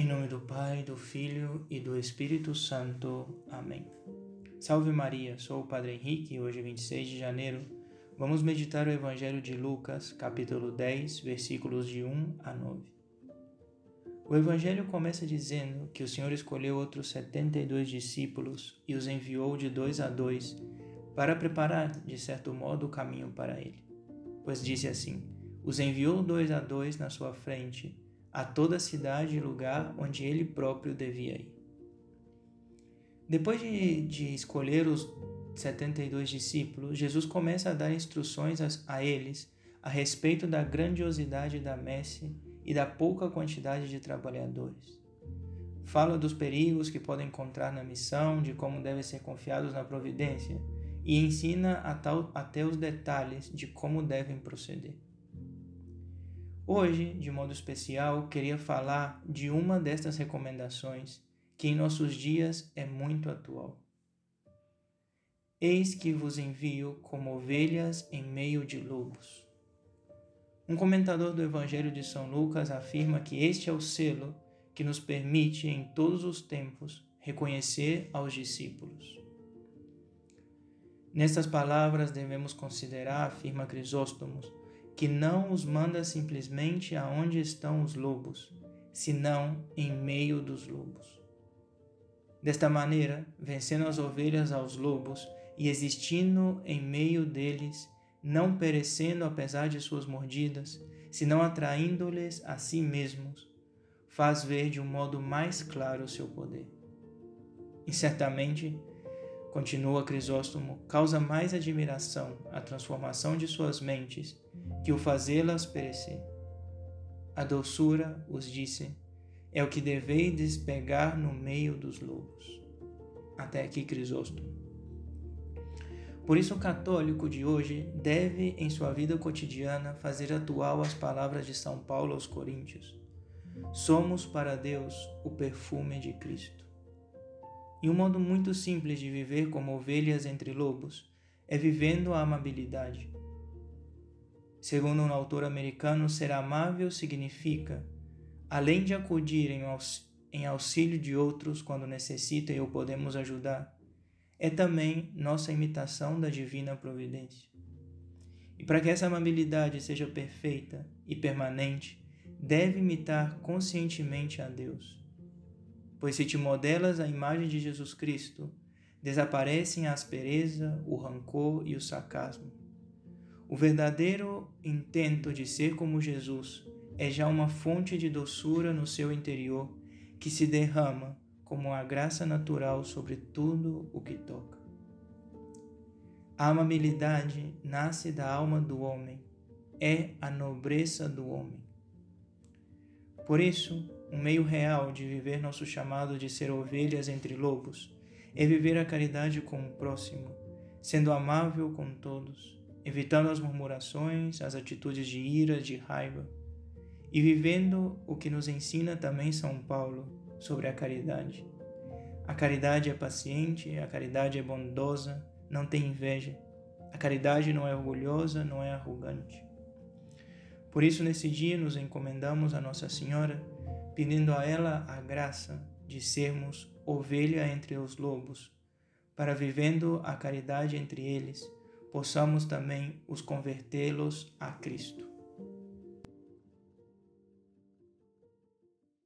Em nome do Pai, do Filho e do Espírito Santo. Amém. Salve Maria, sou o Padre Henrique e hoje, 26 de janeiro, vamos meditar o Evangelho de Lucas, capítulo 10, versículos de 1 a 9. O Evangelho começa dizendo que o Senhor escolheu outros 72 discípulos e os enviou de dois a dois para preparar, de certo modo, o caminho para ele. Pois disse assim: Os enviou dois a dois na sua frente a toda a cidade e lugar onde ele próprio devia ir. Depois de, de escolher os 72 discípulos, Jesus começa a dar instruções a, a eles a respeito da grandiosidade da messe e da pouca quantidade de trabalhadores. Fala dos perigos que podem encontrar na missão, de como devem ser confiados na providência e ensina até os detalhes de como devem proceder. Hoje, de modo especial, queria falar de uma destas recomendações que em nossos dias é muito atual. Eis que vos envio como ovelhas em meio de lobos. Um comentador do Evangelho de São Lucas afirma que este é o selo que nos permite, em todos os tempos, reconhecer aos discípulos. Nestas palavras devemos considerar, afirma Crisóstomo, que não os manda simplesmente aonde estão os lobos, senão em meio dos lobos. Desta maneira, vencendo as ovelhas aos lobos e existindo em meio deles, não perecendo apesar de suas mordidas, senão atraindo-lhes a si mesmos, faz ver de um modo mais claro o seu poder. E certamente, continua Crisóstomo, causa mais admiração a transformação de suas mentes que o fazê-las perecer. A doçura, os disse, é o que deveis despegar no meio dos lobos. Até aqui Crisóstomo. Por isso, o católico de hoje deve, em sua vida cotidiana, fazer atual as palavras de São Paulo aos Coríntios: Somos para Deus o perfume de Cristo. E um modo muito simples de viver como ovelhas entre lobos é vivendo a amabilidade. Segundo um autor americano, ser amável significa, além de acudir em auxílio de outros quando necessitam e o podemos ajudar, é também nossa imitação da divina providência. E para que essa amabilidade seja perfeita e permanente, deve imitar conscientemente a Deus. Pois se te modelas a imagem de Jesus Cristo, desaparecem a aspereza, o rancor e o sarcasmo. O verdadeiro intento de ser como Jesus é já uma fonte de doçura no seu interior que se derrama como a graça natural sobre tudo o que toca. A amabilidade nasce da alma do homem, é a nobreza do homem. Por isso, um meio real de viver nosso chamado de ser ovelhas entre lobos é viver a caridade com o próximo, sendo amável com todos evitando as murmurações, as atitudes de ira, de raiva, e vivendo o que nos ensina também São Paulo sobre a caridade. A caridade é paciente, a caridade é bondosa, não tem inveja. A caridade não é orgulhosa, não é arrogante. Por isso, nesse dia, nos encomendamos a Nossa Senhora, pedindo a ela a graça de sermos ovelha entre os lobos, para vivendo a caridade entre eles possamos também os convertê-los a Cristo.